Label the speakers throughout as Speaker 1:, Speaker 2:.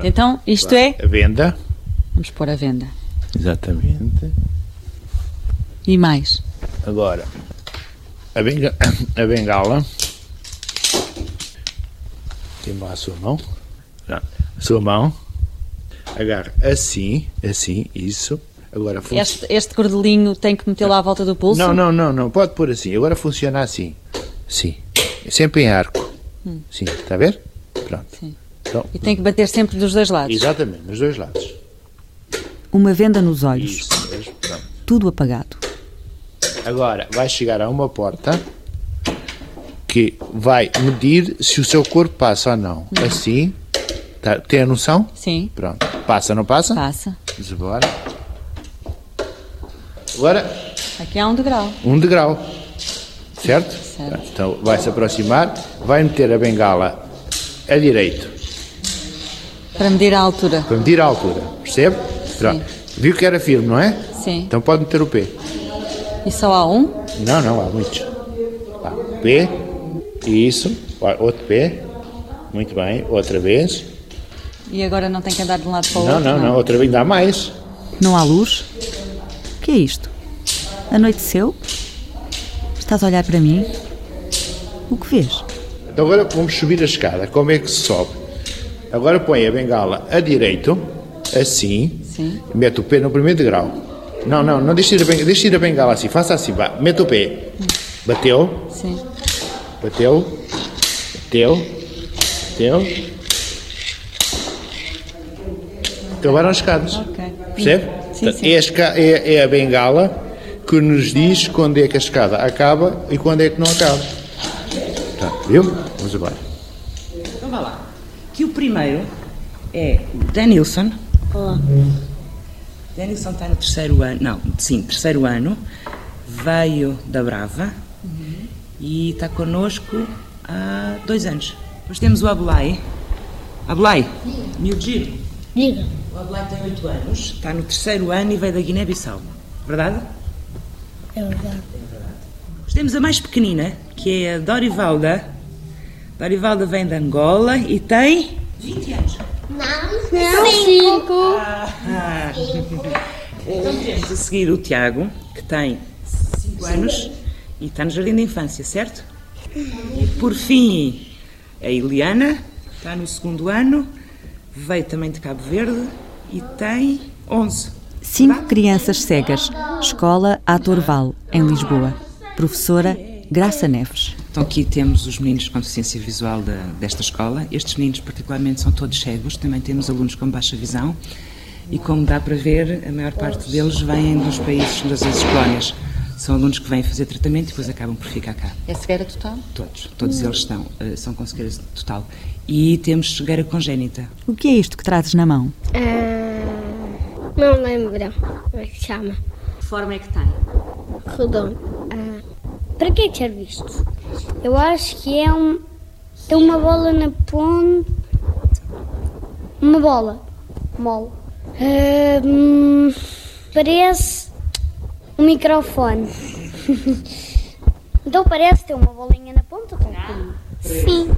Speaker 1: Então, isto é.
Speaker 2: A venda.
Speaker 1: Vamos pôr a venda.
Speaker 2: Exatamente.
Speaker 1: E mais.
Speaker 2: Agora, a, benga, a bengala. Tem lá a sua mão. Pronto. A sua mão. Agarra assim, assim, isso. Agora funciona.
Speaker 1: Este, este cordelinho tem que metê-lo à volta do pulso?
Speaker 2: Não, não, não, não. Pode pôr assim. Agora funciona assim. Sim. Sempre em arco. Sim. Está a ver? Pronto.
Speaker 1: Sim.
Speaker 2: Então,
Speaker 1: E tem que bater sempre dos dois lados.
Speaker 2: exatamente, nos dois lados.
Speaker 3: Uma venda nos olhos,
Speaker 2: Isso mesmo. Pronto.
Speaker 3: tudo apagado.
Speaker 2: Agora vai chegar a uma porta que vai medir se o seu corpo passa ou não. Assim. Tá, tem a noção?
Speaker 1: Sim,
Speaker 2: Pronto. Passa, não passa?
Speaker 1: passa.
Speaker 2: Vamos embora. Agora,
Speaker 1: Aqui há um degrau.
Speaker 2: um degrau. Certo?
Speaker 1: Certo.
Speaker 2: Então vai se aproximar, vai meter a bengala a direito,
Speaker 1: Para medir a altura.
Speaker 2: para medir a altura. Percebe? Pronto. Viu que era firme, não é?
Speaker 1: Sim.
Speaker 2: Então pode meter o pé.
Speaker 1: E só há um?
Speaker 2: Não, não, há muitos. Vá, pé, isso, outro pé, muito bem, outra vez.
Speaker 1: E agora não tem que andar de um lado para o
Speaker 2: Não,
Speaker 1: outro?
Speaker 2: não, não, outra vez dá mais.
Speaker 3: Não há luz? O que é isto? Anoiteceu? Estás a olhar para mim? O que vês?
Speaker 2: Então agora vamos subir a escada. Como é que se sobe? Agora põe a bengala a direito, assim,
Speaker 1: Sim.
Speaker 2: mete o pé no primeiro degrau. Não, não, não deixe ir a bengala, deixe ir a bengala assim, faça assim, vá, mete o pé. Bateu,
Speaker 1: Sim.
Speaker 2: bateu, bateu, bateu. Acabaram as escadas.
Speaker 1: Ok.
Speaker 2: Percebe?
Speaker 1: Sim, sim.
Speaker 2: É, é- é a bengala que nos diz quando é que a escada acaba e quando é que não acaba. Tá, viu? Vamos embora.
Speaker 4: Então vá lá. Que o primeiro é Denilson.
Speaker 5: Olá.
Speaker 4: Denilson está no terceiro ano. Não, sim, terceiro ano. Veio da Brava e está connosco há dois anos. Depois temos o Abulai. Abulai, giro.
Speaker 5: Diga.
Speaker 4: O Abulai tem oito anos, está no terceiro ano e veio da Guiné-Bissau. Verdade?
Speaker 5: É verdade.
Speaker 4: Depois temos a mais pequenina, que é a Dorivalda. Dorivalda vem de Angola e tem 20 anos.
Speaker 5: Não, cinco.
Speaker 4: Ah. Então temos a seguir o Tiago, que tem 5 anos e está no Jardim da Infância, certo? E por fim, a Eliana, está no segundo ano, veio também de Cabo Verde e tem 11.
Speaker 3: Cinco crianças cegas. Escola Atorval, em Lisboa. Professora Graça Neves.
Speaker 4: Então aqui temos os meninos com deficiência visual da- desta escola. Estes meninos particularmente são todos cegos, também temos alunos com baixa visão e como dá para ver, a maior parte deles vêm dos países das ex-colónias. São alunos que vêm fazer tratamento e depois acabam por ficar cá.
Speaker 1: É cegueira total?
Speaker 4: Todos, todos eles estão, eh, são com cegueira total. E temos cegueira congénita.
Speaker 3: O que é isto que trazes na mão?
Speaker 5: Ah, não lembro como é que se chama.
Speaker 1: Que forma é que tem?
Speaker 5: Redondo. Ah, para que é que serve isto? Eu acho que é um. Tem uma bola na ponta. Uma bola. Mole. Ah, hum, parece um microfone. então parece ter uma bolinha na ponta? Como? Sim.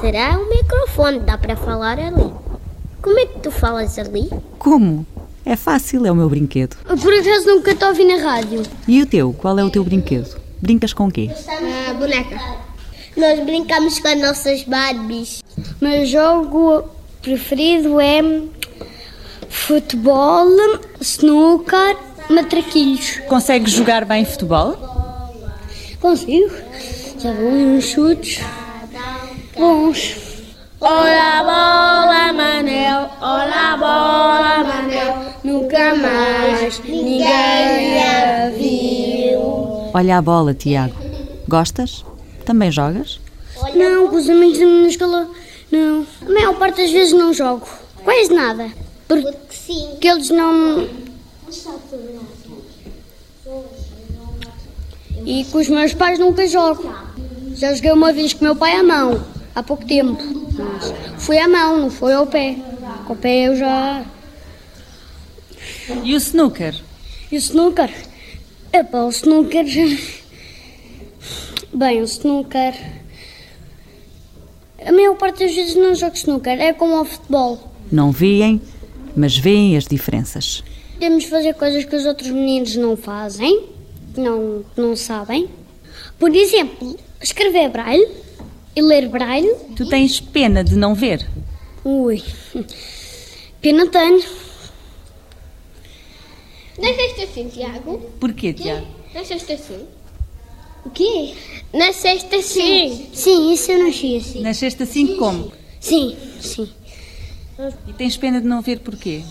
Speaker 5: Será um microfone? Dá para falar ali. Como é que tu falas ali?
Speaker 3: Como? É fácil, é o meu brinquedo.
Speaker 5: Eu por acaso nunca te ouvi na rádio.
Speaker 3: E o teu? Qual é o teu brinquedo? Brincas com quê?
Speaker 5: A boneca. Nós brincamos com as nossas Barbies. Meu jogo preferido é futebol, snooker, matraquilhos.
Speaker 1: Consegue jogar bem futebol?
Speaker 5: Consigo. Já vou uns chutes bons. Olá, bola, Manel. Olá, bola, Manel. Nunca mais ninguém a viu.
Speaker 3: Olha a bola, Tiago. Gostas? Também jogas?
Speaker 5: Não, com os amigos da minha escola, não. A maior parte das vezes não jogo. Quase nada. Porque, porque eles não. E com os meus pais nunca jogo. Já joguei uma vez com o meu pai à mão, há pouco tempo. Mas foi à mão, não foi ao pé. Com o pé eu já.
Speaker 1: E o snooker?
Speaker 5: E o snooker? Epá, o snooker. Bem, o snooker. A maior parte das vezes não jogo snooker, é como ao futebol.
Speaker 3: Não veem, mas veem as diferenças.
Speaker 5: Podemos fazer coisas que os outros meninos não fazem, não, não sabem. Por exemplo, escrever braille e ler braille.
Speaker 1: Tu tens pena de não ver?
Speaker 5: Ui, pena tenho.
Speaker 6: Nasceste assim, Tiago?
Speaker 1: Porquê, Tiago?
Speaker 6: Nasceste assim?
Speaker 5: O quê?
Speaker 6: Nasceste assim?
Speaker 5: Sim, isso eu nasci assim.
Speaker 1: Nasceste assim como?
Speaker 5: Sim, sim.
Speaker 1: E tens pena de não ver porquê?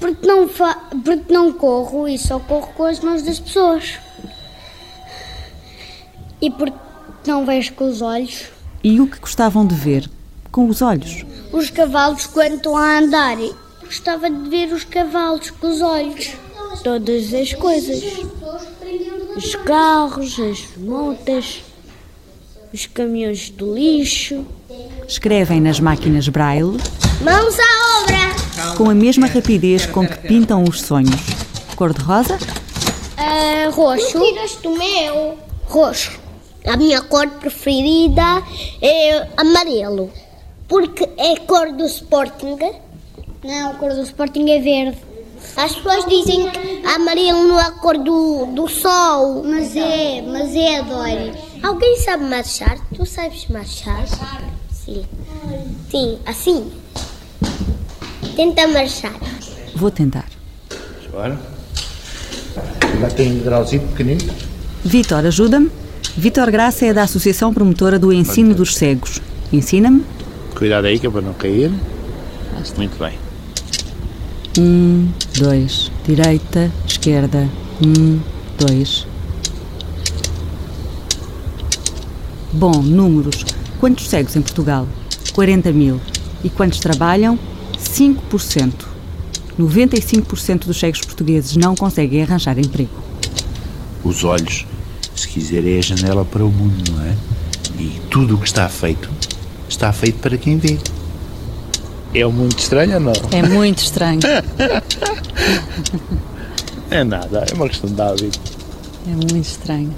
Speaker 5: Porque não, fa... Porque não corro e só corro com as mãos das pessoas. E porque não vejo com os olhos.
Speaker 3: E o que gostavam de ver com os olhos?
Speaker 5: Os cavalos quando estão a andar. Gostava de ver os cavalos com os olhos. Todas as coisas. Os carros, as motas, os caminhões do lixo.
Speaker 3: Escrevem nas máquinas Braille
Speaker 5: Mãos à obra!
Speaker 3: com a mesma rapidez com que pintam os sonhos. Cor-de-rosa?
Speaker 5: Ah, roxo.
Speaker 6: Tiraste o meu.
Speaker 5: Roxo.
Speaker 6: A minha cor preferida é amarelo. Porque é a cor do Sporting.
Speaker 5: Não, a cor do Sporting é verde.
Speaker 6: As pessoas dizem que amarelo não é a cor do, do sol.
Speaker 5: Mas é, mas é, Dori.
Speaker 6: Alguém sabe marchar? Tu sabes marchar? Sim. Sim, assim. Tenta marchar.
Speaker 3: Vou tentar.
Speaker 2: Agora. Já tem um grauzinho pequenino.
Speaker 3: Vitor, ajuda-me. Vitor Graça é da Associação Promotora do Ensino dos Cegos. Ensina-me.
Speaker 2: Cuidado aí que é para não cair. Muito bem.
Speaker 3: Um, dois. Direita, esquerda. Um, dois. Bom, números. Quantos cegos em Portugal? 40 mil. E quantos trabalham? 5%. 95% dos cegos portugueses não conseguem arranjar emprego.
Speaker 2: Os olhos, se quiser, é a janela para o mundo, não é? E tudo o que está feito, está feito para quem vê. É muito estranho ou não?
Speaker 1: É muito estranho.
Speaker 2: É nada, é uma questão de hábito.
Speaker 1: É muito estranho.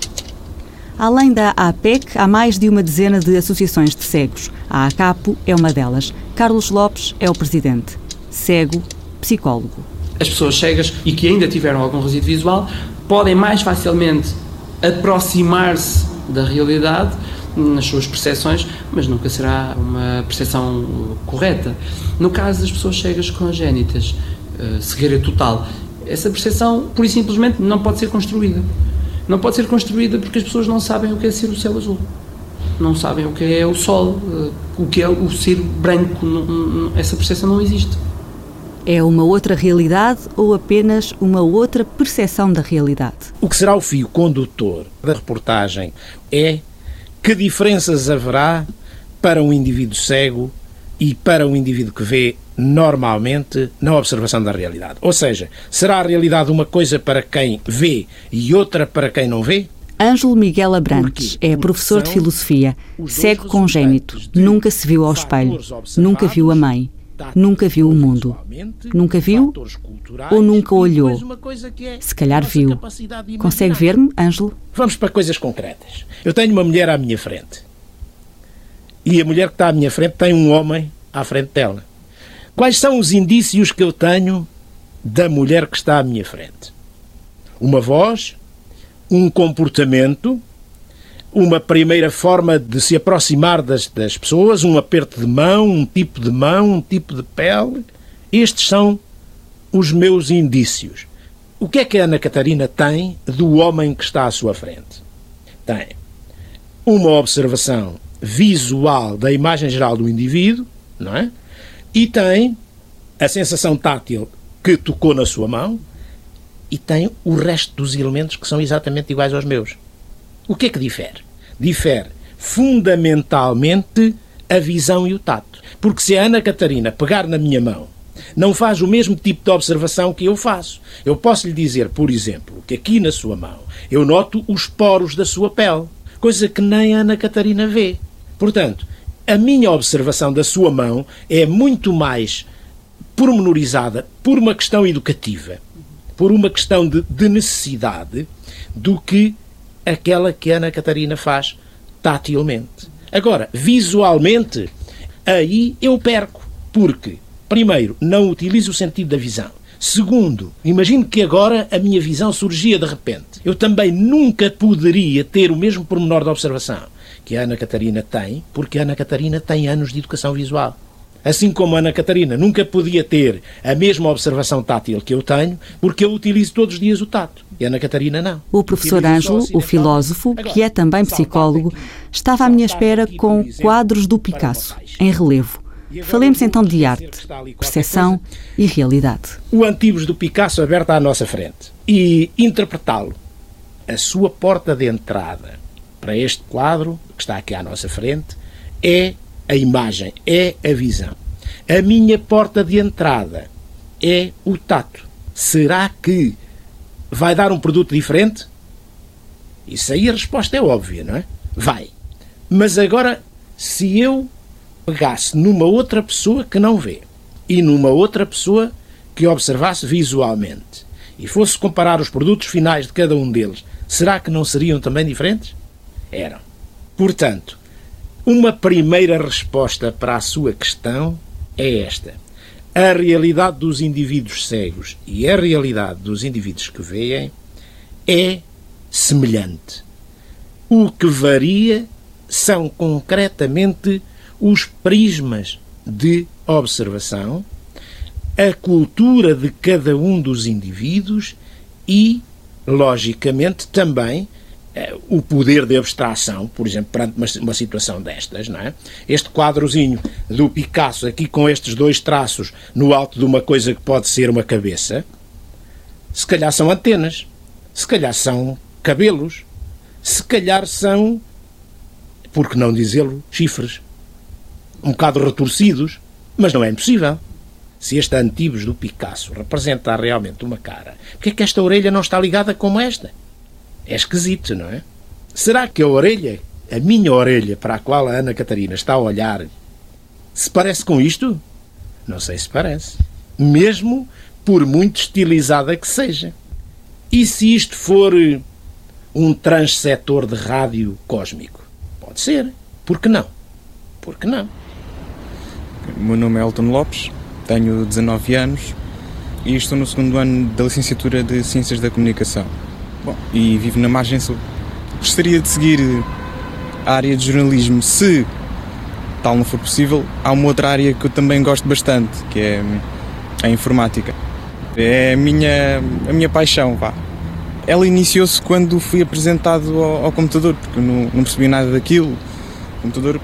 Speaker 3: Além da APEC, há mais de uma dezena de associações de cegos. A ACAPO é uma delas. Carlos Lopes é o presidente. Cego, psicólogo.
Speaker 7: as pessoas cegas e que ainda tiveram algum resíduo visual podem mais facilmente aproximar-se da realidade nas suas percepções, mas nunca será uma percepção correta. No caso das pessoas cegas congénitas, eh, cegueira total, essa percepção, pura e simplesmente, não pode ser construída. Não pode ser construída porque as pessoas não sabem o que é ser o céu azul. Não sabem o que é o sol, eh, o que é o ser branco. Essa percepção não existe.
Speaker 3: É uma outra realidade ou apenas uma outra percepção da realidade?
Speaker 8: O que será o fio condutor da reportagem é que diferenças haverá para um indivíduo cego e para um indivíduo que vê normalmente na observação da realidade. Ou seja, será a realidade uma coisa para quem vê e outra para quem não vê?
Speaker 3: Ângelo Miguel Abrantes é professor de filosofia, cego
Speaker 8: de
Speaker 3: nunca se viu ao espelho, nunca viu a mãe, nunca viu o mundo, nunca viu ou nunca olhou.
Speaker 8: é
Speaker 3: Se calhar viu. Consegue ver-me, Ângelo?
Speaker 8: Vamos para coisas concretas. Eu tenho uma mulher à minha frente. E a mulher que está à minha frente tem um homem à frente dela. Quais são os indícios que eu tenho da mulher que está à minha frente? Uma voz, um comportamento, uma primeira forma de se aproximar das, das pessoas, um aperto de mão, um tipo de mão, um tipo de pele. Estes são os meus indícios. O que é que a Ana Catarina tem do homem que está à sua frente? Tem uma observação visual da imagem geral do indivíduo, não é? E tem a sensação tátil que tocou na sua mão e tem o resto dos elementos que são exatamente iguais aos meus. O que é que difere? Difere fundamentalmente a visão e o tato. Porque se a Ana Catarina pegar na minha mão, não faz o mesmo tipo de observação que eu faço. Eu posso lhe dizer, por exemplo, que aqui na sua mão eu noto os poros da sua pele, coisa que nem a Ana Catarina vê. Portanto, a minha observação da sua mão é muito mais pormenorizada por uma questão educativa, por uma questão de, de necessidade, do que aquela que Ana Catarina faz tatilmente. Agora, visualmente, aí eu perco. Porque, primeiro, não utilizo o sentido da visão. Segundo, imagino que agora a minha visão surgia de repente. Eu também nunca poderia ter o mesmo pormenor de observação que a Ana Catarina tem, porque a Ana Catarina tem anos de educação visual. Assim como a Ana Catarina nunca podia ter a mesma observação tátil que eu tenho, porque eu utilizo todos os dias o tato. E a Ana Catarina não.
Speaker 3: O professor Ângelo, o
Speaker 8: ocidental.
Speaker 3: filósofo, que é também psicólogo, estava à minha espera com quadros do Picasso, em relevo. Falemos então de arte, percepção e realidade.
Speaker 8: o Antibes do Picasso aberto à nossa frente e interpretá-lo, a sua porta de entrada para este quadro que está aqui à nossa frente, é a imagem, é a visão. A minha porta de entrada é o tato. Será que vai dar um produto diferente? Isso aí a resposta é óbvia, não é? Vai. Mas agora, se eu pegasse numa outra pessoa que não vê e numa outra pessoa que observasse visualmente e fosse comparar os produtos finais de cada um deles, será que não seriam também diferentes? Eram. Portanto, uma primeira resposta para a sua questão é esta. A realidade dos indivíduos cegos e a realidade dos indivíduos que veem é semelhante. O que varia são concretamente os prismas de observação, a cultura de cada um dos indivíduos e, logicamente, também o poder de abstração, por exemplo, perante uma, uma situação destas, não é? Este quadrozinho do Picasso, aqui com estes dois traços no alto de uma coisa que pode ser uma cabeça, se calhar são antenas, se calhar são cabelos, se calhar são, por que não dizê-lo, chifres. Um bocado retorcidos, mas não é impossível. Se este Antibes do Picasso representa realmente uma cara, porque é que esta orelha não está ligada como esta? É esquisito, não é? Será que a orelha, a minha orelha para a qual a Ana Catarina está a olhar, se parece com isto? Não sei se parece. Mesmo por muito estilizada que seja. E se isto for um transsetor de rádio cósmico? Pode ser. Por que não? Por que não?
Speaker 9: Meu nome é Elton Lopes, tenho 19 anos e estou no segundo ano da licenciatura de Ciências da Comunicação. Bom, e vivo na margem sul. Gostaria de seguir a área de jornalismo, se tal não for possível. Há uma outra área que eu também gosto bastante, que é a informática. É a minha, a minha paixão, vá. Ela iniciou-se quando fui apresentado ao, ao computador, porque não, não percebi nada daquilo. O computador,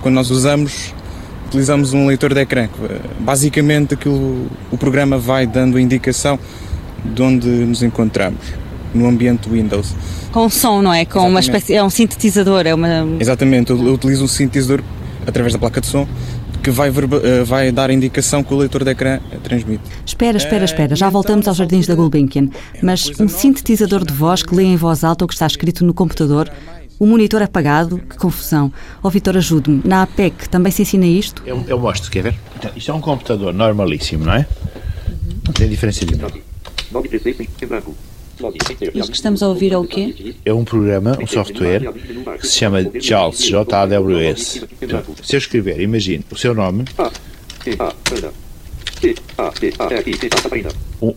Speaker 9: quando nós usamos, utilizamos um leitor de ecrã. Basicamente, aquilo, o programa vai dando a indicação de onde nos encontramos, no ambiente Windows.
Speaker 3: Com som, não é? Com uma
Speaker 9: Exatamente.
Speaker 3: espécie, é um sintetizador, é uma.
Speaker 9: Exatamente, eu, eu utilizo um sintetizador através da placa de som que vai, verba- eh, vai dar a indicação que o leitor de ecrã eh, transmite.
Speaker 3: Espera, espera, espera, já voltamos aos jardins da Gulbenkian. Mas um sintetizador de voz que lê em voz alta o que está escrito no computador, o monitor apagado, que confusão. Ó Vitor, ajude-me. Na APEC também se ensina isto?
Speaker 2: Eu, eu mostro, quer ver? Então, isto é um computador normalíssimo, não é? Não tem diferença nenhuma.
Speaker 1: Isto que estamos a ouvir é o quê?
Speaker 2: É um programa, um software, que se chama JAWS, J-A-W-S. Se eu escrever, imagine, o seu nome,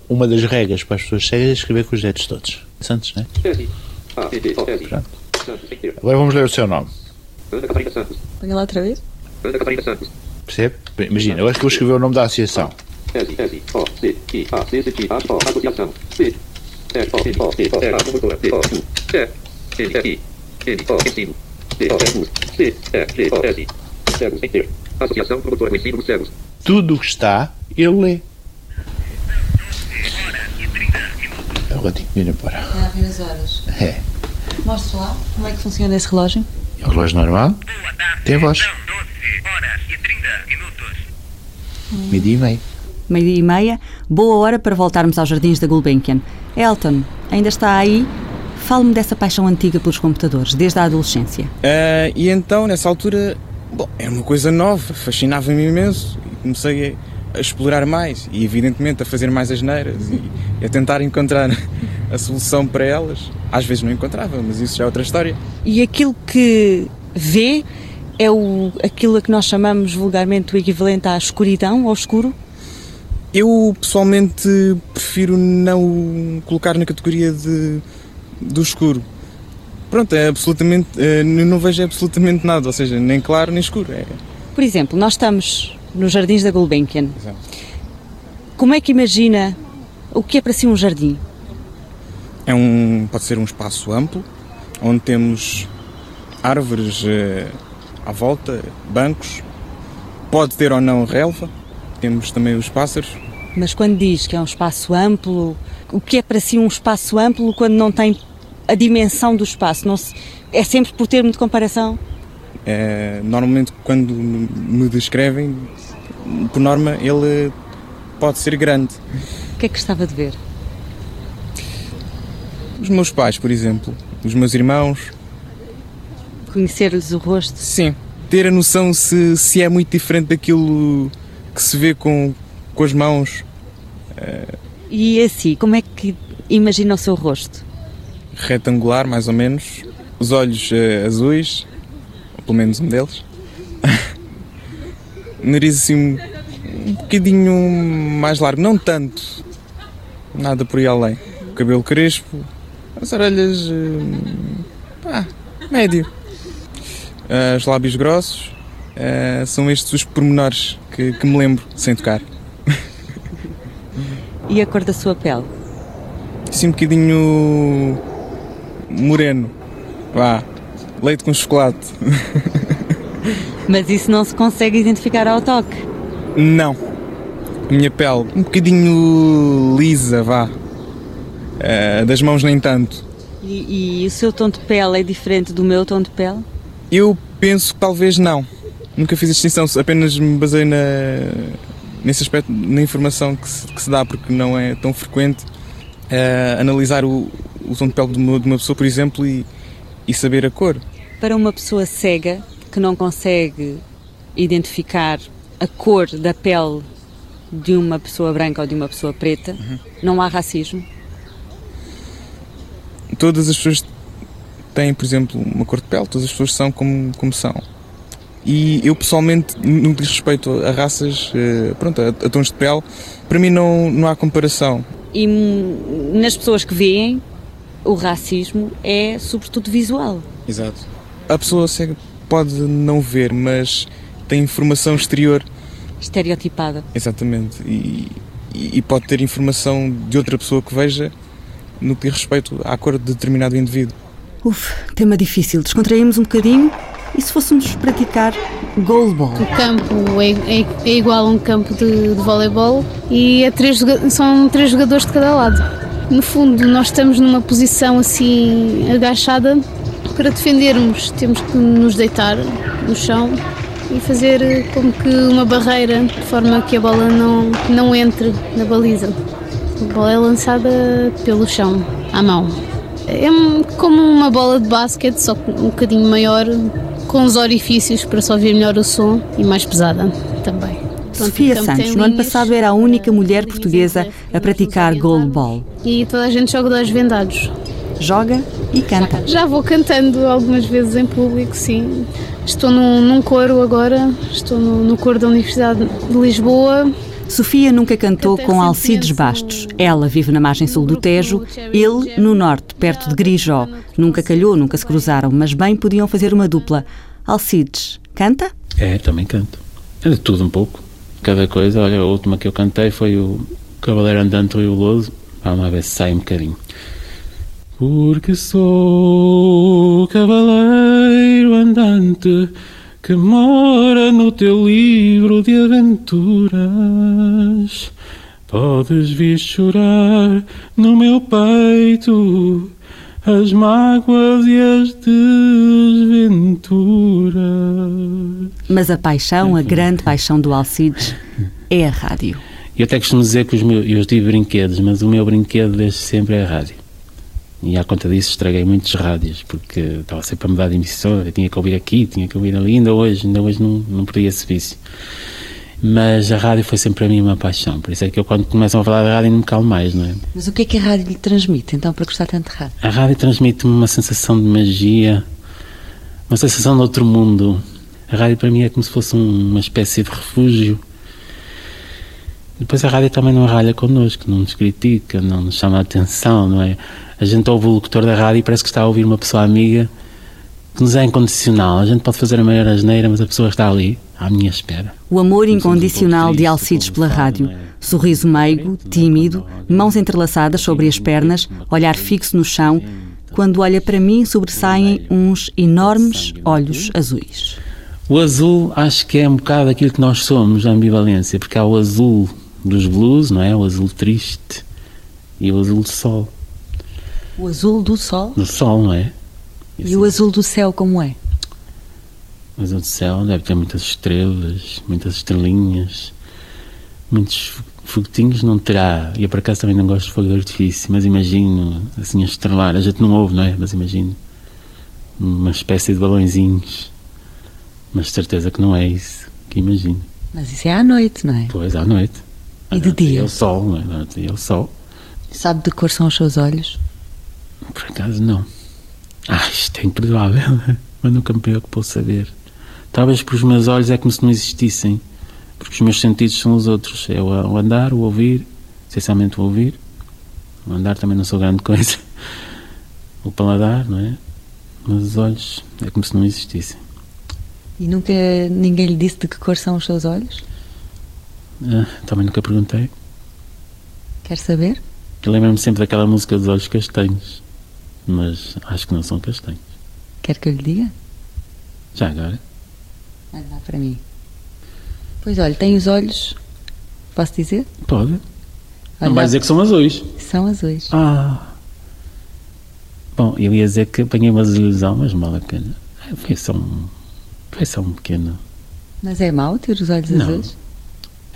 Speaker 2: uma das regras para as pessoas cegas é escrever com os dedos todos. Santos, não é? Pronto. Agora vamos ler o seu nome.
Speaker 1: Põe lá outra vez.
Speaker 2: Percebe? Imagina, agora que eu vou escrever o nome da associação. Tudo o que está, ele lê. Agora tenho que ir embora.
Speaker 1: É a ver as horas.
Speaker 2: É.
Speaker 1: Mostra lá como é que funciona esse relógio.
Speaker 2: É um relógio normal? Tem voz. Meio-dia e meio.
Speaker 3: Meio-dia e meia, boa hora para voltarmos aos jardins da Gulbenkian. Elton, ainda está aí? Fale-me dessa paixão antiga pelos computadores, desde a adolescência.
Speaker 9: Ah, e então, nessa altura, bom, era uma coisa nova, fascinava-me imenso e comecei a, a explorar mais e, evidentemente, a fazer mais asneiras e, e a tentar encontrar a solução para elas. Às vezes não encontrava, mas isso já é outra história.
Speaker 3: E aquilo que vê É o, aquilo a que nós chamamos vulgarmente o equivalente à escuridão, ao escuro?
Speaker 9: Eu pessoalmente prefiro não colocar na categoria de, do escuro. Pronto, é absolutamente. eu não vejo absolutamente nada, ou seja, nem claro nem escuro. É,
Speaker 3: Por exemplo, nós estamos nos jardins da Gulbenkian.
Speaker 9: Exato.
Speaker 3: Como é que imagina o que é para si um jardim?
Speaker 9: é um, pode ser um espaço amplo, onde temos árvores eh, à volta, bancos, pode ter ou não relva, temos também os pássaros.
Speaker 3: Mas quando diz que é um espaço amplo, o que é para si um espaço amplo quando não tem a dimensão do espaço? Não se- é sempre por termo de comparação?
Speaker 9: Eh, normalmente, quando me descrevem, por norma, ele pode ser grande.
Speaker 3: O que é que gostava de ver?
Speaker 9: Os meus pais, por exemplo, os meus irmãos,
Speaker 3: Conhecer-lhes o rosto?
Speaker 9: sim. Ter a noção se, se é muito diferente daquilo que se vê com, com as mãos.
Speaker 3: E assim, como é que imagina o seu rosto?
Speaker 9: retangular, mais ou menos, os olhos eh, azuis, ou pelo menos um deles, nariz assim um, um bocadinho mais largo, não tanto, nada por aí além, cabelo crespo, as orelhas, eh, pá, médio, Eh, os lábios grossos, eh, são estes os pormenores que, que me lembro sem tocar.
Speaker 3: E a cor da sua pele?
Speaker 9: Assim um bocadinho moreno, vá, leite com chocolate.
Speaker 3: Mas isso não se consegue identificar ao toque.
Speaker 9: Não. A minha pele, um bocadinho lisa, vá. Eh, das mãos nem tanto.
Speaker 3: E, e o seu tom de pele é diferente do meu tom de pele?
Speaker 9: Eu penso que talvez não. Nunca fiz distinção, apenas me basei na, nesse aspecto, na informação que se, que se dá, porque não é tão frequente eh, analisar o, o tom de pele de uma, de uma pessoa, por exemplo, e, e saber a cor.
Speaker 3: Para uma pessoa cega que não consegue identificar a cor da pele de uma pessoa branca ou de uma pessoa preta, não há racismo?
Speaker 9: todas as pessoas têm, por exemplo, uma cor de pele, todas as pessoas são como, como são. E eu pessoalmente, no que diz respeito a raças, eh, pronto, a, a tons de pele, para mim não, não há comparação.
Speaker 3: E nas pessoas que veem, o racismo é sobretudo visual.
Speaker 9: Exato. A pessoa cega pode não ver, mas tem informação exterior,
Speaker 3: Estereotipada.
Speaker 9: exatamente, e, e e pode ter informação de outra pessoa que veja no que diz respeito à cor de determinado indivíduo.
Speaker 3: Uf, tema difícil. Descontraímos um bocadinho e se fôssemos praticar goalball?
Speaker 10: O campo é, é- é igual a um campo de, de voleibol e é três são três jogadores de cada lado. No fundo, nós estamos numa posição assim agachada. Para defendermos, temos que nos deitar no chão e fazer eh, como que uma barreira de forma que a bola não, não entre na baliza. A bola é lançada pelo chão, à mão. É como uma bola de basquete, só um bocadinho maior, com os orifícios para só ouvir melhor o som e mais pesada também. Pronto,
Speaker 3: Sofia
Speaker 10: o campo tem
Speaker 3: Santos, no ano passado, era a única mulher portuguesa a praticar goalball.
Speaker 10: E toda a gente joga olhos vendados.
Speaker 3: Joga e canta.
Speaker 10: Já vou cantando algumas vezes em público, sim. Estou num, num coro agora, estou no, no coro da Universidade de Lisboa.
Speaker 3: Sofia nunca cantou com Alcides Bastos. Ela vive na margem sul do Tejo, ele no norte, perto de Grijó. Nunca calhou, nunca se cruzaram, mas bem podiam fazer uma dupla. Alcides, canta?
Speaker 11: É, também canto. É de tudo um pouco. Cada coisa. Olha, a última que eu cantei foi o Cavaleiro Andante Rio Loso. Vamos lá ver se sai um bocadinho. Porque sou cavaleiro andante que mora no teu livro de aventuras. Podes vir chorar no meu peito as mágoas e as desventuras.
Speaker 3: Mas a paixão, a grande paixão do Alcides, é a rádio.
Speaker 11: Eu até costumo dizer que os meus, eu tive brinquedos, mas o meu brinquedo desde sempre é a rádio. E à conta disso estraguei muitos rádios, porque estava sempre a mudar de emissora, tinha que ouvir aqui, tinha que ouvir ali, ainda hoje, ainda hoje não, não perdi esse vício. Mas a rádio foi sempre para mim uma paixão, por isso é que eu quando começam a falar de rádio não me calo mais, não é?
Speaker 3: Mas o que é que a rádio lhe transmite, então, para gostar tanto de rádio?
Speaker 11: A rádio transmite-me uma sensação de magia, uma sensação de outro mundo. A rádio para mim é como se fosse um- uma espécie de refúgio. Depois a rádio também não ralha connosco, não nos critica, não nos chama a atenção, não é? A gente ouve o locutor da rádio e parece que está a ouvir uma pessoa amiga que nos é incondicional. A gente pode fazer a maior asneira, mas a pessoa está ali, à minha espera.
Speaker 3: O amor incondicional de Alcides pela rádio. Sorriso meigo, tímido, mãos entrelaçadas sobre as pernas, olhar fixo no chão. Quando olha para mim, sobressaem uns enormes olhos azuis.
Speaker 11: O azul acho que é um bocado aquilo que nós somos, a ambivalência, porque há o azul dos blues, não é? O azul triste e o azul do sol.
Speaker 1: O azul do sol
Speaker 11: Do sol, não é?
Speaker 1: e o azul do céu, como é?
Speaker 11: O azul do céu deve ter muitas estrelas, muitas estrelinhas, muitos fo- foguetinhos não terá. E eu por acaso também não gosto de fogo de artifício, mas imagino assim a estrelar. A gente não ouve, não é? Mas imagino uma espécie de balõezinhos. Mas de certeza que não é isso que imagino.
Speaker 1: Mas isso é à noite, não é?
Speaker 11: Pois, à noite.
Speaker 1: E de
Speaker 11: É
Speaker 1: dia?
Speaker 11: o sol, não é? Noite É o sol.
Speaker 1: Sabe de cor são os seus olhos?
Speaker 11: Por acaso não. Ah, isto é imperdoável. Mas nunca me preocupou saber. Talvez por os meus olhos é como se não existissem. Porque os meus sentidos são os outros. É o o andar, o ouvir, essencialmente o ouvir. O andar também não sou grande coisa. O paladar, não é? Mas os olhos é como se não existissem.
Speaker 1: E nunca ninguém lhe disse de que cor são os seus olhos?
Speaker 11: Ah, também nunca perguntei.
Speaker 1: Quer saber?
Speaker 11: Eu lembro-me sempre daquela música dos olhos castanhos. Mas acho que não são castanhos.
Speaker 1: Quer que eu lhe diga?
Speaker 11: Já agora?
Speaker 1: Olha lá para mim. Pois olha, tem os olhos. Posso dizer?
Speaker 11: Pode.
Speaker 1: Olha
Speaker 11: Não vai dizer que são azuis.
Speaker 1: São azuis.
Speaker 11: Ah. Bom, eu ia dizer que apanhei uma desilusão, mas vale a pena. Foi só um, foi só um pequeno.
Speaker 1: Mas é mau ter os olhos
Speaker 11: Não.
Speaker 1: azuis?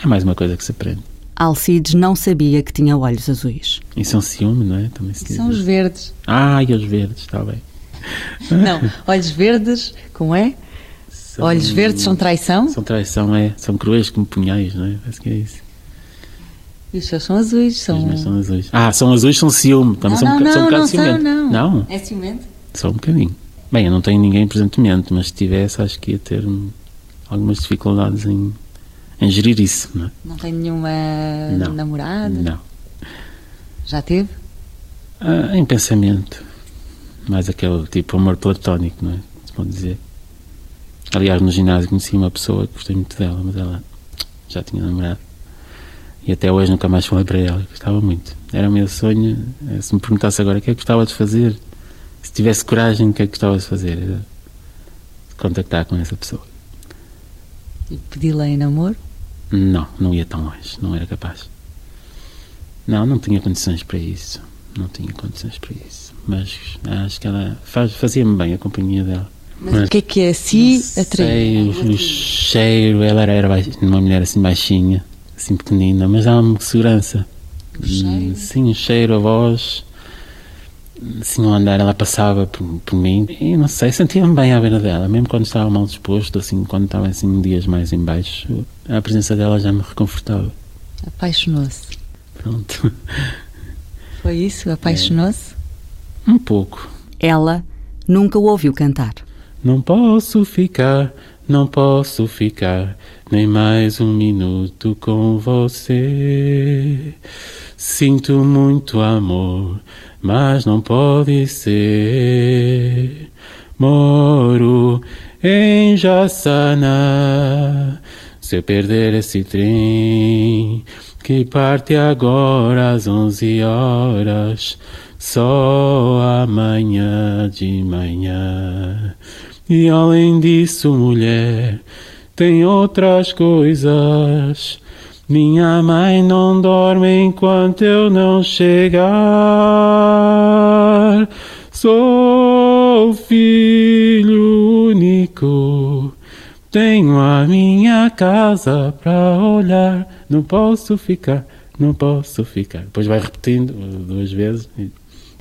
Speaker 11: É mais uma coisa que se aprende.
Speaker 3: Alcides não sabia que tinha olhos azuis.
Speaker 11: Isso é um ciúme, não é? Também se diz
Speaker 1: São os verdes.
Speaker 11: Ah, e os verdes, está bem.
Speaker 1: Não, olhos verdes, como é?
Speaker 11: São-
Speaker 1: Olhos verdes são traição
Speaker 11: São traição, é. São cruéis como punhais, não é? Parece que é isso.
Speaker 1: e os seus são azuis. São...
Speaker 11: Os meus são azuis. Ah, são azuis, são ciúme. Também
Speaker 1: Não,
Speaker 11: são, um
Speaker 1: não,
Speaker 11: são um
Speaker 1: não,
Speaker 11: bocado
Speaker 1: não são,
Speaker 11: ciumento.
Speaker 1: não.
Speaker 11: Não?
Speaker 1: É ciumento?
Speaker 11: Só um bocadinho. Bem, eu não tenho ninguém presentemente, mas se tivesse, acho que ia ter algumas dificuldades em, em gerir isso, não é?
Speaker 1: Não tem nenhuma
Speaker 11: Não.
Speaker 1: namorada?
Speaker 11: Não.
Speaker 1: Já teve?
Speaker 11: Ah, em pensamento. Mais aquele tipo amor platónico, não é? Se pode dizer. Aliás, no ginásio conheci uma pessoa que gostei muito dela, mas ela já tinha namorado. E até hoje nunca mais falei para ela. Gostava muito. Era o meu sonho. eh, Se me perguntasse agora o que é que gostava de fazer, se tivesse coragem, o que é que gostava de fazer? Era contactar com essa pessoa.
Speaker 1: E pedi-la em namoro?
Speaker 11: Não, não ia tão longe, não era capaz. Não, não tinha condições para isso. Não tinha condições para isso. Mas acho que ela faz- fazia-me bem a companhia dela.
Speaker 1: Mas, o que é que a si
Speaker 11: Sei,
Speaker 1: atraiu?
Speaker 11: o, o cheiro, ela era, era uma mulher assim baixinha, assim pequenina, mas dava-me segurança. Hum, Sim, o cheiro, a voz, assim ao andar, ela passava por, por mim e não sei, sentia-me bem à beira dela, mesmo quando estava mal disposto, assim, quando estava assim dias mais em baixo, a presença dela já me reconfortava.
Speaker 1: Apaixonou-se.
Speaker 11: Pronto,
Speaker 1: Foi isso? Apaixonou-se?
Speaker 11: um pouco.
Speaker 3: Ela nunca o ouviu cantar.
Speaker 11: Não posso ficar, não posso ficar nem mais um minuto com você. Sinto muito amor, mas não pode ser. Moro em Jaçanã. Se eu perder esse trem que parte agora às 11 horas, só amanhã de manhã. E além disso, mulher, tem outras coisas. Minha mãe não dorme enquanto eu não chegar. Sou filho único. Tenho a minha casa para olhar. Não posso ficar, não posso ficar. Depois vai repetindo uh, duas vezes.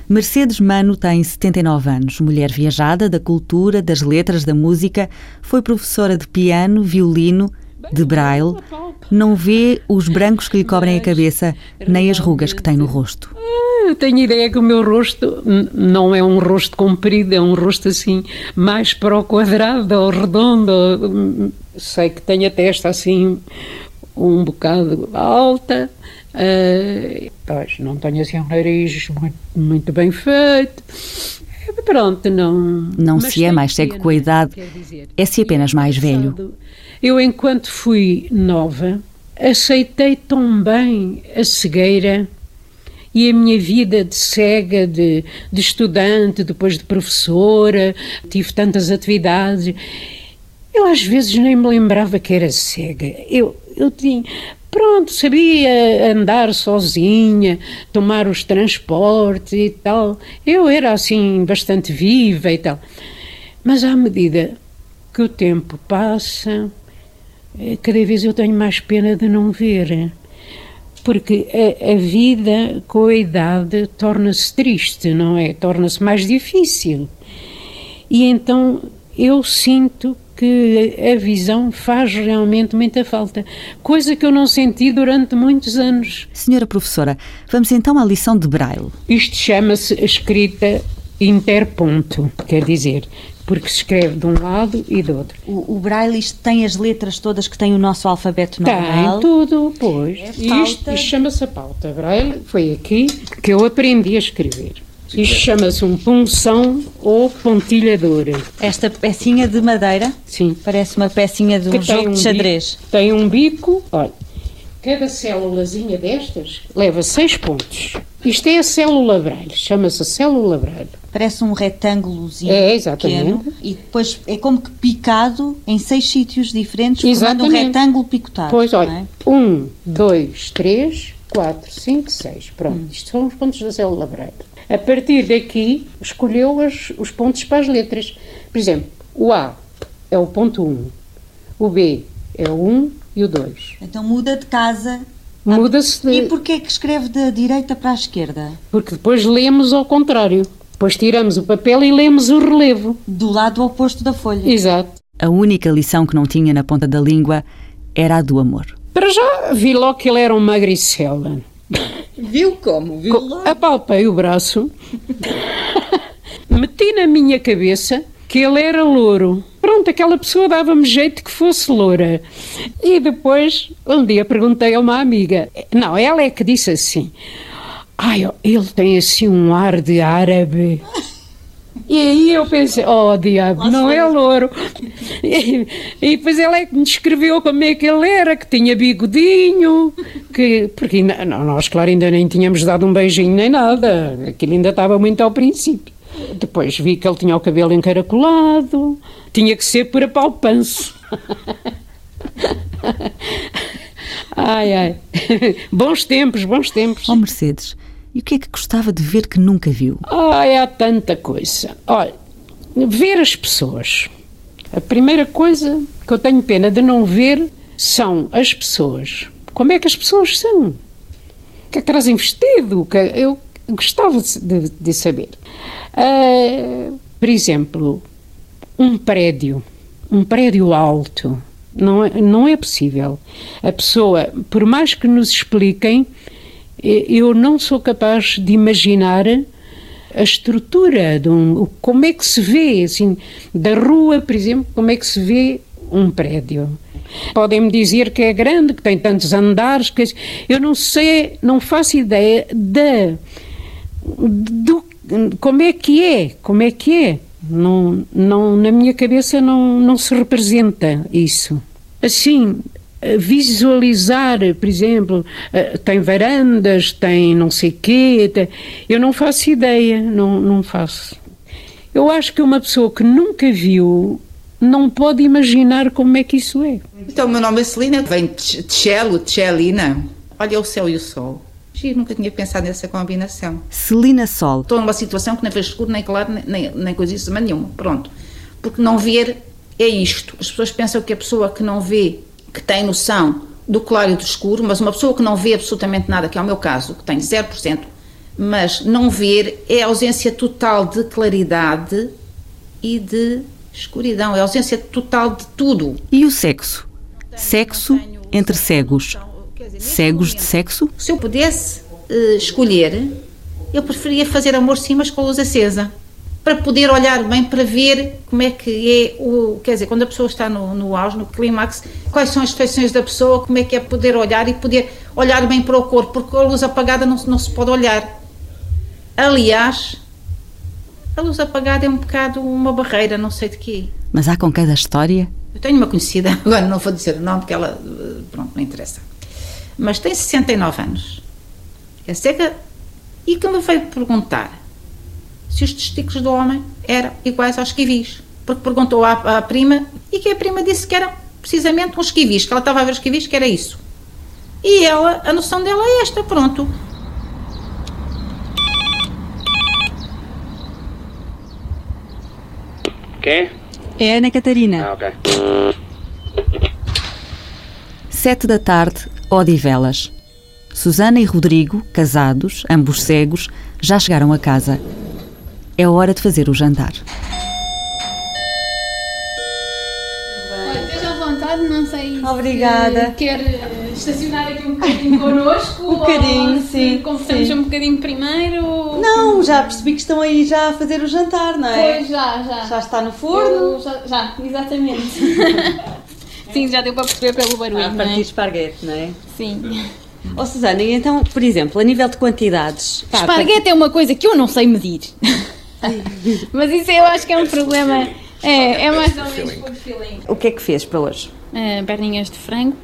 Speaker 3: Mercedes Mano tem 79 anos, mulher viajada da cultura, das letras, da música, foi professora de piano, violino, de braille, não vê os brancos que lhe cobrem a cabeça, nem as rugas que tem no rosto.
Speaker 12: Eu tenho ideia que o meu rosto não é um rosto comprido, é um rosto assim, mais para o quadrado ou redondo. Sei que tenho a testa assim, um bocado alta. eh, pois, não tenho assim um nariz muito, muito bem feito. Pronto, não.
Speaker 3: Não se é mais cego com a idade, é se apenas mais velho.
Speaker 12: Eu, enquanto fui nova, aceitei tão bem a cegueira e a minha vida de cega, de, de estudante, depois de professora, tive tantas atividades. Eu às vezes nem me lembrava que era cega. Eu, eu tinha. Pronto, sabia andar sozinha, tomar os transportes e tal. Eu era assim bastante viva e tal. Mas à medida que o tempo passa, cada vez eu tenho mais pena de não ver. Porque a, a vida, com a idade, torna-se triste, não é? Torna-se mais difícil. E então eu sinto que a visão faz realmente muita falta, coisa que eu não senti durante muitos anos.
Speaker 3: Senhora professora, vamos então à lição de Braille.
Speaker 12: Isto chama-se escrita interponto, quer dizer, porque se escreve de um lado e do outro.
Speaker 3: O, o Braille isto tem as letras todas que tem o nosso alfabeto normal.
Speaker 12: Tem tudo, pois. isto
Speaker 3: pauta.
Speaker 12: isto chama-se a pauta Braille. Foi aqui que eu aprendi a escrever. Isto chama-se um punção ou pontilhadora.
Speaker 3: Esta pecinha de madeira
Speaker 12: Sim.
Speaker 3: parece uma pecinha de um
Speaker 12: que
Speaker 3: jogo
Speaker 12: tem
Speaker 3: de
Speaker 12: um
Speaker 3: xadrez.
Speaker 12: bico- tem um bico, olha, cada célulazinha destas leva seis pontos. Isto é a célula Braille, chama-se célula Braille.
Speaker 3: Parece um retângulozinho
Speaker 12: É, exatamente.
Speaker 3: pequeno e depois é como que picado em seis sítios diferentes, formando um
Speaker 12: Exatamente.
Speaker 3: retângulo picotado.
Speaker 12: Pois, olha,
Speaker 3: é?
Speaker 12: um, dois, três, quatro, cinco, seis. Pronto,
Speaker 3: Hum.
Speaker 12: isto são os pontos da célula Braille. A partir daqui, escolheu as- os pontos para as letras. Por exemplo, o A é o ponto 1, o B é o 1 e o 2.
Speaker 3: Então muda de casa.
Speaker 12: Muda-se de...
Speaker 3: E porquê que escreve da direita para a esquerda?
Speaker 12: Porque depois lemos ao contrário. Depois tiramos o papel e lemos o relevo.
Speaker 3: Do lado oposto da folha.
Speaker 12: Exato.
Speaker 3: A única lição que não tinha na ponta da língua era a do amor.
Speaker 12: Para já vi logo que ele era um magricela.
Speaker 3: Viu como? Viu
Speaker 12: Co- Apalpei o braço, meti na minha cabeça que ele era louro. Pronto, aquela pessoa dava-me jeito que fosse loura. E depois, um dia perguntei a uma amiga, não, ela é que disse assim: Ai, ele tem assim um ar de árabe. E aí eu pensei, oh diabo, não é louro. E, e depois ela é que me descreveu como é que ele era, que tinha bigodinho, que, porque não, nós, claro, ainda nem tínhamos dado um beijinho nem nada, aquilo ainda estava muito ao princípio. Depois vi que ele tinha o cabelo encaracolado, tinha que ser por apalpanço. Ai, ai. Bons tempos, bons tempos.
Speaker 3: Oh Mercedes, e o que é que gostava de ver que nunca viu?
Speaker 12: Ai, há tanta coisa. Olha, ver as pessoas. A primeira coisa que eu tenho pena de não ver são as pessoas. Como é que as pessoas são? O que é que trazem vestido? Que é- Eu gostava de, de- saber. Ah, por exemplo, um prédio, um prédio alto. Não é, não é possível. A pessoa, por mais que nos expliquem, eu não sou capaz de imaginar a estrutura de um, como é que se vê assim da rua, por exemplo, como é que se vê um prédio. Podem-me dizer que é grande, que tem tantos andares, que eu não sei, não faço ideia da do, como é que é, como é que é. Não, não, na minha cabeça não, não se representa isso. Assim, visualizar, por exemplo, eh, tem varandas, tem não sei quê, tem- eu não faço ideia, não, não faço. Eu acho que uma pessoa que nunca viu não pode imaginar como é que isso é.
Speaker 13: Então, o meu nome é Celina, vem de Tchelo, Tchelina. Olha o céu e o sol. Giro, nunca tinha pensado nessa combinação.
Speaker 3: Celina Sol.
Speaker 13: Estou numa situação que nem vejo escuro, nem claro, nem, nem, nem coisíssima nenhuma. Pronto. Porque não ver é isto. As pessoas pensam que a pessoa que não vê, que tem noção do claro e do escuro, mas uma pessoa que não vê absolutamente nada, que é o meu caso, que tem 0%, mas não ver é a ausência total de claridade e de escuridão. É a ausência total de tudo.
Speaker 3: E o sexo? Sexo entre cegos. Cegos de sexo?
Speaker 13: Se eu pudesse eh, escolher, eu preferia fazer amor sim, mas com a luz acesa. Para poder olhar bem, para ver como é que é o. Quer dizer, quando a pessoa está no, no auge, no clímax, quais são as feições da pessoa, como é que é poder olhar e poder olhar bem para o corpo, porque a luz apagada não, se- não se pode olhar. Aliás, a luz apagada é um bocado uma barreira, não sei de quê.
Speaker 3: Mas há com cada história.
Speaker 13: Eu tenho uma conhecida, agora não vou dizer o nome porque ela, pronto, não interessa. Mas tem 69 anos. É cega e que me veio perguntar se os testículos do homem eram iguais aos kiwis. Porque perguntou à, à prima e que a prima disse que eram precisamente uns kiwis, que ela estava a ver os kiwis, que era isso. E ela, a noção dela é esta, pronto.
Speaker 11: Quem?
Speaker 3: É Ana Catarina.
Speaker 11: Ah, ok.
Speaker 3: Sete da tarde, Odivelas. Susana e Rodrigo, casados, ambos cegos, já chegaram a casa. É hora de fazer o jantar.
Speaker 10: Olha, esteja à vontade, não sei
Speaker 3: Obrigada.
Speaker 10: se quer eh, estacionar aqui um bocadinho connosco.
Speaker 3: Um bocadinho, sim,
Speaker 10: Conversamos
Speaker 3: sim.
Speaker 10: um bocadinho primeiro.
Speaker 3: Não, já percebi que estão aí já a fazer o jantar, não é?
Speaker 10: Pois, já, já.
Speaker 3: Já está no forno?
Speaker 10: Eu já, já, exatamente. Sim, já deu para perceber pelo barulho,
Speaker 3: Ah, partir
Speaker 10: é?
Speaker 3: esparguete, não é?
Speaker 10: Sim.
Speaker 3: Ó Susana, e então, por exemplo, a nível de quantidades. pá,
Speaker 10: Esparguete é uma coisa que eu não sei medir. Mas isso eu acho que é um problema. É, é mais ou menos por feeling.
Speaker 3: O que é que fez para hoje?
Speaker 10: Eh, perninhas de frango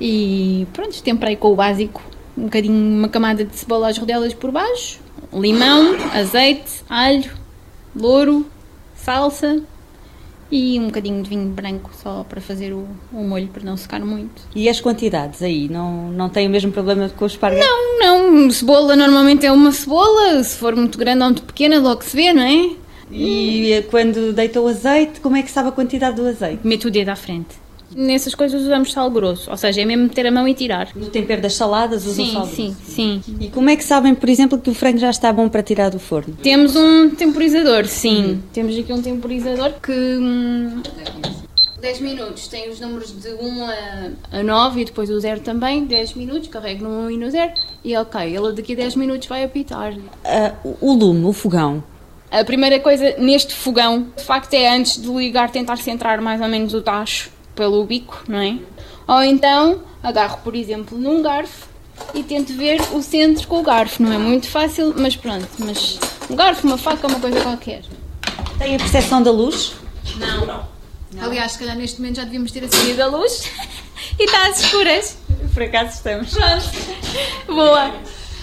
Speaker 10: e pronto, temperei com o básico. Um bocadinho, uma camada de cebola às rodelas por baixo, limão, azeite, alho, louro, salsa e um bocadinho de vinho branco só para fazer o, o molho, para não secar muito.
Speaker 3: E as quantidades aí? Não, não tem o mesmo problema com o esparguete?
Speaker 10: Não, não, cebola normalmente é uma cebola, se for muito grande ou muito pequena, logo se vê, não é?
Speaker 3: E quando deita o azeite, como é que sabe a quantidade do azeite?
Speaker 10: Mete o dedo à frente. Nessas coisas usamos sal grosso, ou seja, é mesmo meter a mão e tirar.
Speaker 3: No tempero das saladas usam
Speaker 10: Sim,
Speaker 3: sal
Speaker 10: sim,
Speaker 3: grosso?
Speaker 10: sim.
Speaker 3: E como é que sabem, por exemplo, que o frango já está bom para tirar do forno?
Speaker 10: Temos um temporizador, sim. Temos aqui um temporizador que. hum, 10 minutos, tem os números de 1 a, a 9 e depois o 0 também. 10 minutos, carrego no 1 e no 0 e ok, ele daqui a 10 minutos vai apitar.
Speaker 3: Ah, o lume, o fogão.
Speaker 10: A primeira coisa neste fogão, de facto, é antes de ligar tentar centrar mais ou menos o tacho pelo bico, não é? Ou então agarro, por exemplo, num garfo e tento ver o centro com o garfo. Não é muito fácil, mas pronto. Mas um garfo, uma faca, uma coisa qualquer.
Speaker 3: Tem a percepção da luz?
Speaker 10: Não. Aliás, se calhar neste momento já devíamos ter acendido a luz e está às escuras.
Speaker 3: Por acaso estamos.
Speaker 10: Pronto. Boa.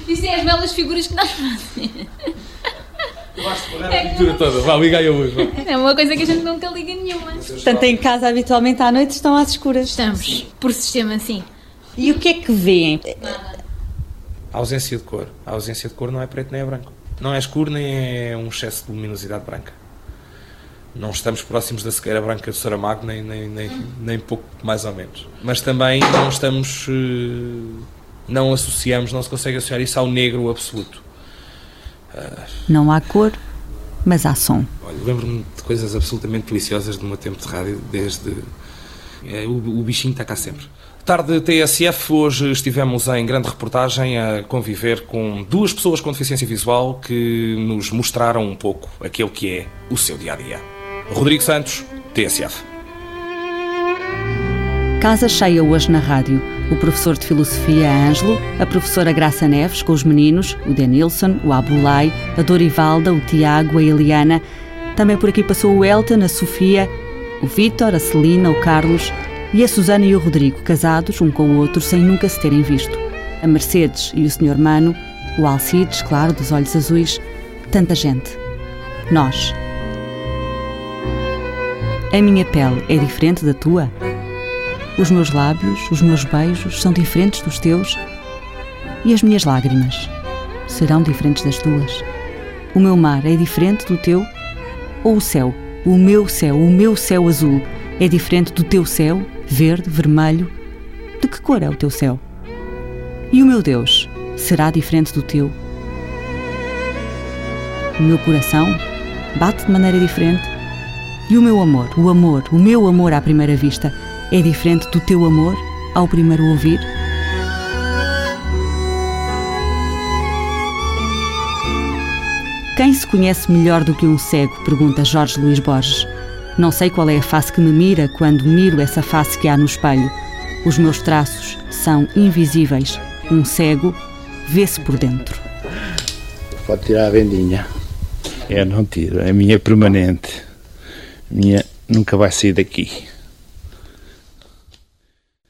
Speaker 10: Isso é as belas figuras que nós fazemos.
Speaker 14: A pintura toda, vá, liga aí a luz. vá.
Speaker 10: É uma coisa que a gente nunca liga nenhuma.
Speaker 3: Portanto, em casa habitualmente à noite estão às escuras.
Speaker 10: Estamos, por sistema, sim.
Speaker 3: E o que é que veem?
Speaker 14: A ausência de cor. A ausência de cor não é preto nem é branco. Não é escuro nem é um excesso de luminosidade branca. Não estamos próximos da cegueira branca do Saramago, nem, nem, nem, nem pouco mais ou menos. Mas também não estamos. eh, Não associamos, não se consegue associar isso ao negro absoluto.
Speaker 3: Não há cor, mas há som.
Speaker 14: Lembro-me de coisas absolutamente deliciosas do meu tempo de rádio, desde. é, o, o bichinho está cá sempre. Tarde TSF, hoje estivemos em grande reportagem a conviver com duas pessoas com deficiência visual que nos mostraram um pouco aquele que é o seu dia a dia. Rodrigo Santos, TSF.
Speaker 3: Casa cheia hoje na rádio. O professor de filosofia Ângelo, a professora Graça Neves com os meninos, o Denilson, o Abulai, a Dorivalda, o Tiago, a Eliana. Também por aqui passou o Elton, a Sofia, o Vítor, a Celina, o Carlos e a Susana e o Rodrigo, casados um com o outro sem nunca se terem visto. A Mercedes e o Sr. Mano, o Alcides, claro, dos olhos azuis. Tanta gente. Nós. A minha pele é diferente da tua? Os meus lábios, os meus beijos são diferentes dos teus? E as minhas lágrimas serão diferentes das tuas? O meu mar é diferente do teu? Ou o céu, o meu céu, o meu céu azul, é diferente do teu céu, verde, vermelho? De que cor é o teu céu? E o meu Deus será diferente do teu? O meu coração bate de maneira diferente? E o meu amor, o amor, o meu amor à primeira vista, é diferente do teu amor ao primeiro ouvir? Quem se conhece melhor do que um cego? Pergunta Jorge Luís Borges. Não sei qual é a face que me mira quando miro essa face que há no espelho. Os meus traços são invisíveis. Um cego vê-se por dentro.
Speaker 2: Pode tirar a vendinha. É, não tiro. É minha permanente. Minha nunca vai sair daqui.